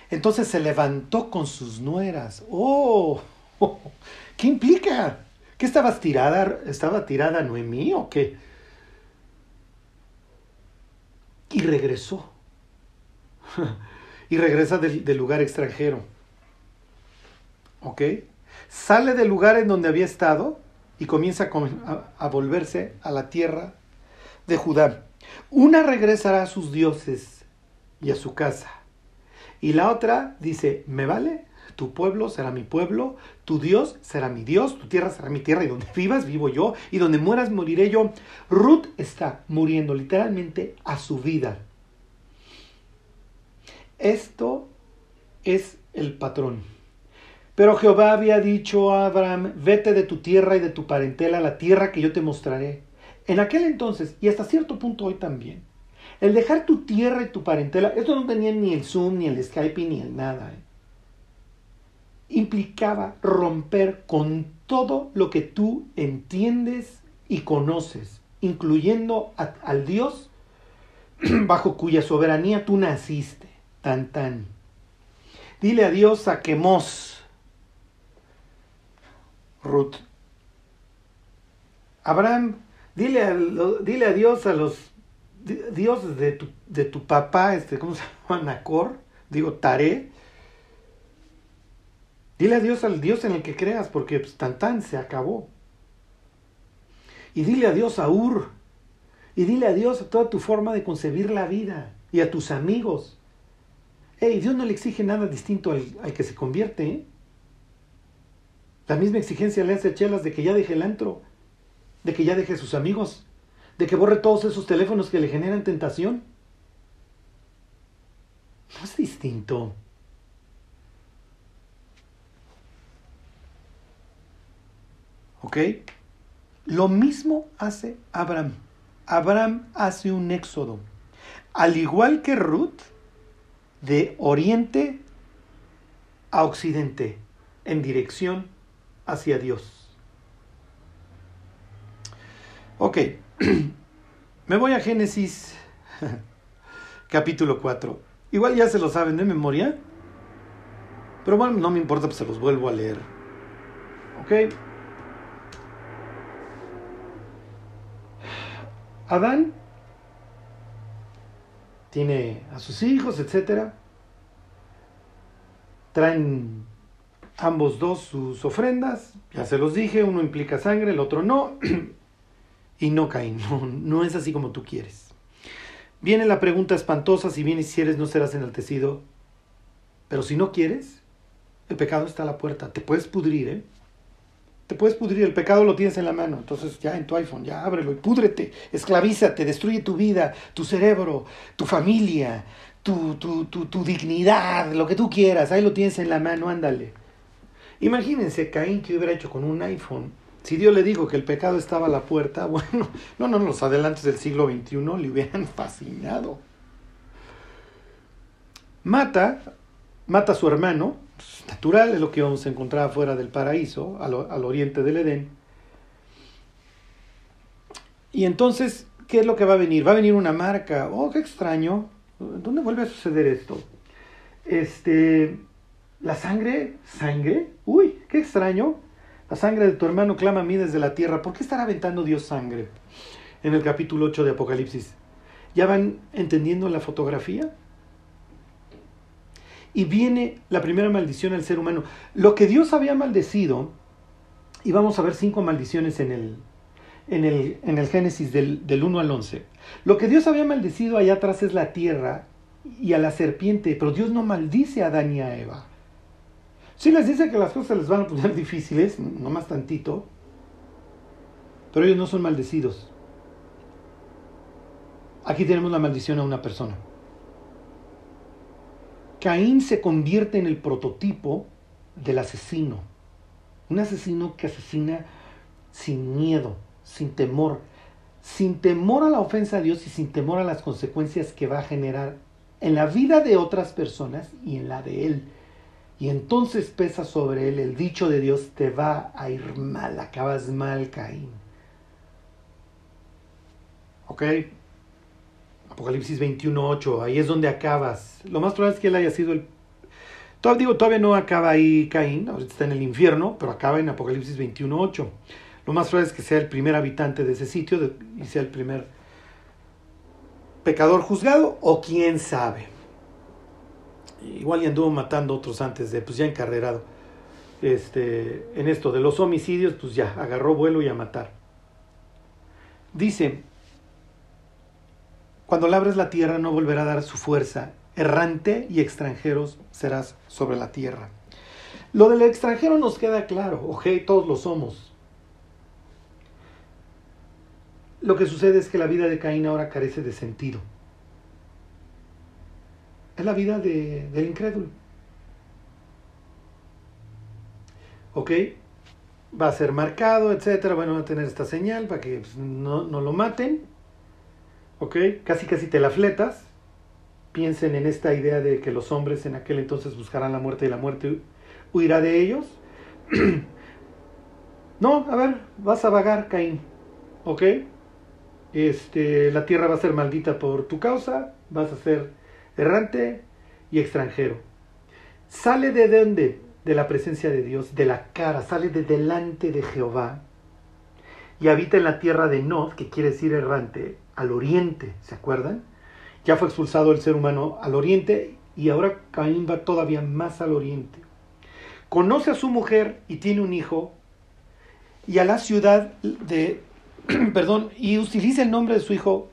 Entonces se levantó con sus nueras. Oh, [LAUGHS] ¿qué implica? ¿Qué estabas tirada? ¿Estaba tirada Noemí o qué? y regresó. [LAUGHS] y regresa del, lugar extranjero. ¿Ok? Sale del lugar en donde había estado y comienza a, volverse a la tierra de Judá. Una regresará a sus dioses y a su casa. Y la otra dice, ¿me vale? Tu pueblo será mi pueblo, tu Dios será mi Dios, tu tierra será mi tierra, y donde vivas vivo yo, y donde mueras moriré yo. Ruth está muriendo literalmente a su vida. Esto es el patrón. Pero Jehová había dicho a Abraham, vete de tu tierra y de tu parentela a la tierra que yo te mostraré. En aquel entonces, y hasta cierto punto hoy también, el dejar tu tierra y tu parentela, esto no tenía ni el Zoom, ni el Skype, ni el nada. ¿eh? implicaba romper con todo lo que tú entiendes y conoces, incluyendo al Dios [CLEARS THROAT] bajo cuya soberanía tú naciste. Tan tan. Dile adiós a Quemos, Ruth. Abraham, dile, a, dile adiós a los dioses de tu, de tu papá, este, ¿cómo se llama? Nacor, digo, Taré Dile adiós al Dios en el que creas, porque pues, tan tan se acabó. Y dile adiós a Ur. Y dile adiós a toda tu forma de concebir la vida y a tus amigos. Hey, Dios no le exige nada distinto al, que se convierte. ¿eh? La misma exigencia le hace a Chelas de que ya deje el antro, de que ya deje sus amigos, de que borre todos esos teléfonos que le generan tentación. No es distinto. ¿Ok? Lo mismo hace Abraham. Abraham hace un éxodo. Al igual que Ruth, de oriente a occidente, en dirección hacia Dios. Ok, [CLEARS THROAT] me voy a Génesis [LAUGHS] capítulo 4. Igual ya se lo saben de memoria, pero bueno, no me importa, pues se los vuelvo a leer. Ok. Adán tiene a sus hijos, etc. Traen ambos dos sus ofrendas, ya se los dije, uno implica sangre, el otro no, [CLEARS THROAT] y no caen, no, no es así como tú quieres. Viene la pregunta espantosa, si vienes y si eres no serás enaltecido, pero si no quieres, el pecado está a la puerta, te puedes pudrir, ¿eh? te puedes pudrir, el pecado lo tienes en la mano, entonces ya en tu iPhone, ya ábrelo y púdrete, esclavízate, destruye tu vida, tu cerebro, tu familia, tu, tu, tu, tu, dignidad, lo que tú quieras, ahí lo tienes en la mano, ándale. Imagínense Caín que hubiera hecho con un iPhone. Si Dios le dijo que el pecado estaba a la puerta, [LAUGHS] bueno, no, no, los adelantos del siglo XXI le hubieran [LAUGHS] fascinado. Mata, mata a su hermano, natural, es lo que vamos a encontrar afuera del paraíso, al, oriente del Edén. Y entonces, ¿qué es lo que va a venir? Va a venir una marca. Oh, qué extraño. ¿Dónde vuelve a suceder esto? Este, la sangre, sangre. Uy, qué extraño. La sangre de tu hermano clama a mí desde la tierra. ¿Por qué estará aventando Dios sangre? En el capítulo 8 de Apocalipsis. ¿Ya van entendiendo la fotografía? y viene la primera maldición al ser humano. Lo que Dios había maldecido, y vamos a ver cinco maldiciones en el, en el, en el Génesis del, del 1 al 11. Lo que Dios había maldecido allá atrás es la tierra y a la serpiente, pero Dios no maldice a Adán y a Eva. Sí les dice que las cosas les van a poner [LAUGHS] difíciles, no más tantito, pero ellos no son maldecidos. Aquí tenemos la maldición a una persona. Caín se convierte en el prototipo del asesino. Un asesino que asesina sin miedo, sin temor, sin temor a la ofensa a Dios y sin temor a las consecuencias que va a generar en la vida de otras personas y en la de él. Y entonces pesa sobre él el dicho de Dios, te va a ir mal, acabas mal, Caín. ¿Ok? Apocalipsis 21.8, ahí es donde acabas. Lo más probable es que él haya sido el... Todavía, digo, todavía no acaba ahí Caín, ahorita está en el infierno, pero acaba en Apocalipsis 21.8. Lo más probable es que sea el primer habitante de ese sitio y sea el primer pecador juzgado, o quién sabe. Igual ya anduvo matando otros antes de, pues ya encarrerado. Este, en esto de los homicidios, pues ya agarró vuelo y a matar. Dice, cuando labres la tierra no volverá a dar su fuerza. Errante y extranjeros serás sobre la tierra. Lo del extranjero nos queda claro, ok, todos lo somos. Lo que sucede es que la vida de Caín ahora carece de sentido. Es la vida del incrédulo. ¿Ok? Va a ser marcado, etcétera. Bueno, va a tener esta señal para que pues, no, no lo maten. ¿ok? Casi casi te la fletas. Piensen en esta idea de que los hombres en aquel entonces buscarán la muerte y la muerte huirá de ellos. [CLEARS THROAT] no, a ver, vas a vagar, Caín, ¿ok? Este, la tierra va a ser maldita por tu causa, vas a ser errante y extranjero. Sale de dónde? De la presencia de Dios, de la cara, sale de delante de Jehová y habita en la tierra de Nod, que quiere decir errante, al oriente, ¿se acuerdan? Ya fue expulsado el ser humano al oriente y ahora Caín va todavía más al oriente. conoce a su mujer y tiene un hijo, y a la ciudad de, [CLEARS THROAT] perdón, y utiliza el nombre de su hijo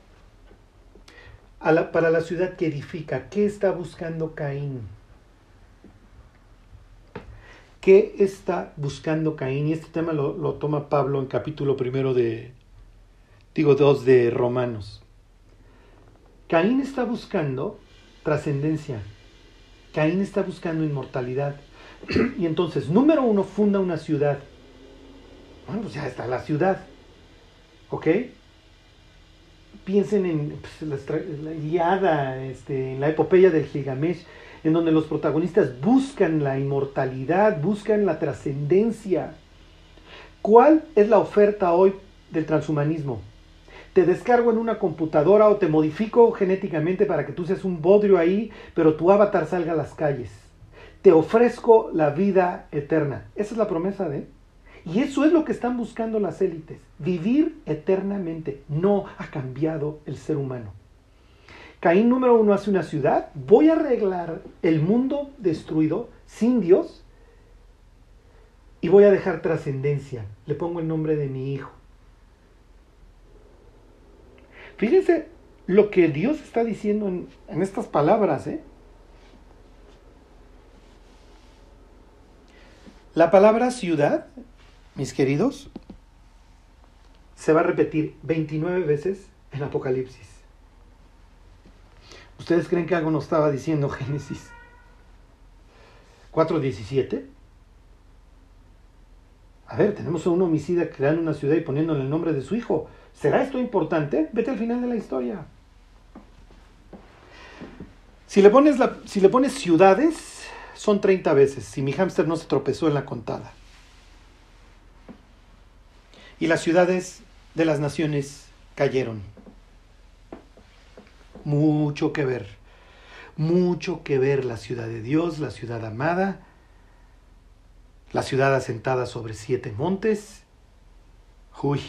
para la ciudad que edifica. ¿Qué está buscando Caín? ¿Qué está buscando Caín? Y este tema lo, lo toma Pablo en capítulo primero de, digo, dos de Romanos. Caín está buscando trascendencia. Caín está buscando inmortalidad. [CLEARS THROAT] Y entonces, número uno, funda una ciudad. Bueno, pues ya está la ciudad. ¿Ok? Piensen en pues, la, Iliada, este, en la epopeya del Gilgamesh, en donde los protagonistas buscan la inmortalidad, buscan la trascendencia. ¿Cuál es la oferta hoy del transhumanismo? te descargo en una computadora o te modifico genéticamente para que tú seas un bodrio ahí, pero tu avatar salga a las calles. Te ofrezco la vida eterna. Esa es la promesa de Y eso es lo que están buscando las élites, vivir eternamente. No ha cambiado el ser humano. Caín número uno hace una ciudad, voy a arreglar el mundo destruido sin Dios y voy a dejar trascendencia. Le pongo el nombre de mi hijo. Fíjense lo que Dios está diciendo en, estas palabras. ¿eh? La palabra ciudad, mis queridos, se va a repetir 29 veces en Apocalipsis. ¿Ustedes creen que algo nos estaba diciendo Génesis 4.17? A ver, tenemos a un homicida creando una ciudad y poniéndole el nombre de su hijo. ¿Será esto importante? Vete al final de la historia. Si le pones, si le pones ciudades, son 30 veces, si mi hámster no se tropezó en la contada. Y las ciudades de las naciones cayeron. Mucho que ver. Mucho que ver la ciudad de Dios, la ciudad amada, la ciudad asentada sobre siete montes. Uy,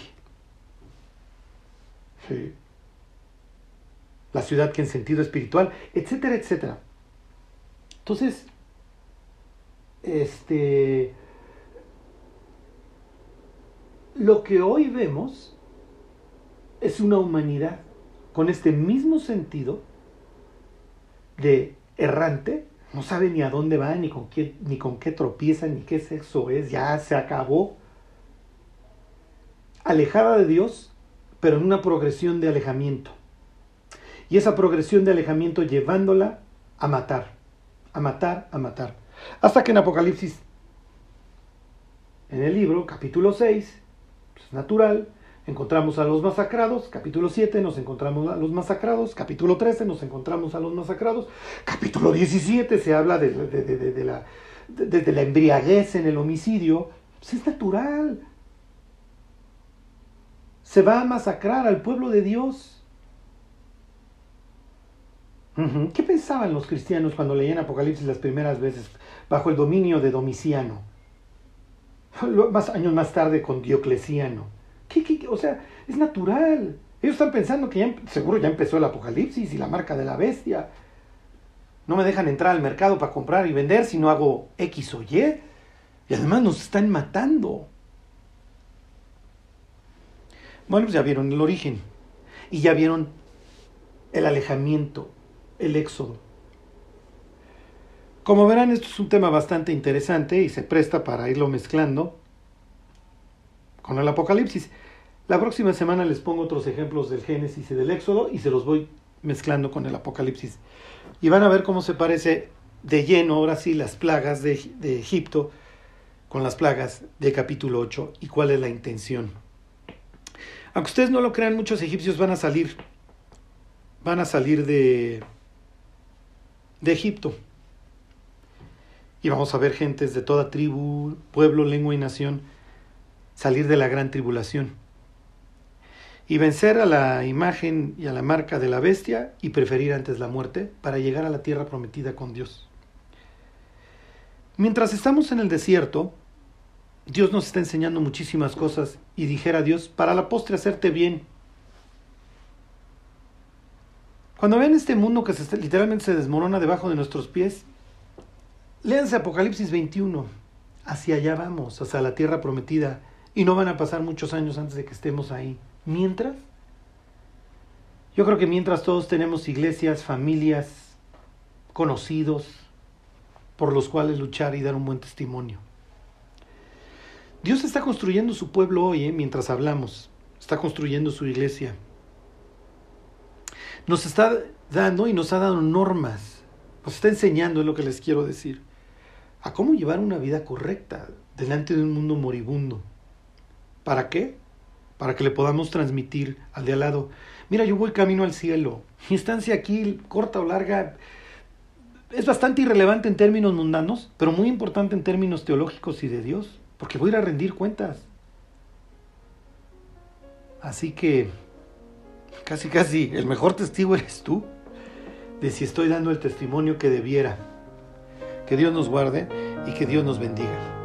la ciudad que en sentido espiritual, etcétera, etcétera. Entonces, este, lo que hoy vemos es una humanidad con este mismo sentido de errante, no sabe ni a dónde va, ni con qué, ni con qué tropieza, ni qué sexo es, ya se acabó. Alejada de Dios, pero en una progresión de alejamiento. Y esa progresión de alejamiento llevándola a matar, a matar, a matar. Hasta que en Apocalipsis, en el libro, capítulo 6, pues natural, encontramos a los masacrados, capítulo 7 nos encontramos a los masacrados, capítulo 13 nos encontramos a los masacrados, capítulo 17 se habla de, de, la, de, la embriaguez en el homicidio, pues es natural, se va a masacrar al pueblo de Dios. ¿Qué pensaban los cristianos cuando leían Apocalipsis las primeras veces bajo el dominio de Domiciano? Más años más tarde con Diocleciano. ¿Qué, O sea, es natural. Ellos están pensando que ya, em, seguro ya empezó el Apocalipsis y la marca de la bestia. No me dejan entrar al mercado para comprar y vender si no hago X o Y. Y además nos están matando. Bueno, pues ya vieron el origen y ya vieron el alejamiento, el éxodo. Como verán, esto es un tema bastante interesante y se presta para irlo mezclando con el Apocalipsis. La próxima semana les pongo otros ejemplos del Génesis y del Éxodo y se los voy mezclando con el Apocalipsis. Y van a ver cómo se parece de lleno ahora sí las plagas de, Egipto con las plagas de capítulo 8 y cuál es la intención. Aunque ustedes no lo crean, muchos egipcios van a salir, van a salir de, de Egipto. Y vamos a ver gentes de toda tribu, pueblo, lengua y nación salir de la gran tribulación. Y vencer a la imagen y a la marca de la bestia y preferir antes la muerte para llegar a la tierra prometida con Dios. Mientras estamos en el desierto, Dios nos está enseñando muchísimas cosas y dijera Dios, para la postre hacerte bien. Cuando vean este mundo que se, literalmente se desmorona debajo de nuestros pies, léanse Apocalipsis 21 hacia allá vamos, hacia la tierra prometida. Y no van a pasar muchos años antes de que estemos ahí. Mientras, yo creo que mientras todos tenemos iglesias, familias, conocidos, por los cuales luchar y dar un buen testimonio. Dios está construyendo su pueblo hoy, ¿eh? mientras hablamos. Está construyendo su iglesia. Nos está dando y nos ha dado normas. Nos está enseñando, es lo que les quiero decir, a cómo llevar una vida correcta delante de un mundo moribundo. ¿Para qué? Para que le podamos transmitir al de al lado. Mira, yo voy camino al cielo. Mi instancia aquí, corta o larga, es bastante irrelevante en términos mundanos, pero muy importante en términos teológicos y de Dios porque voy a ir a rendir cuentas. Así que casi, casi, el mejor testigo eres tú de si estoy dando el testimonio que debiera. Que Dios nos guarde y que Dios nos bendiga.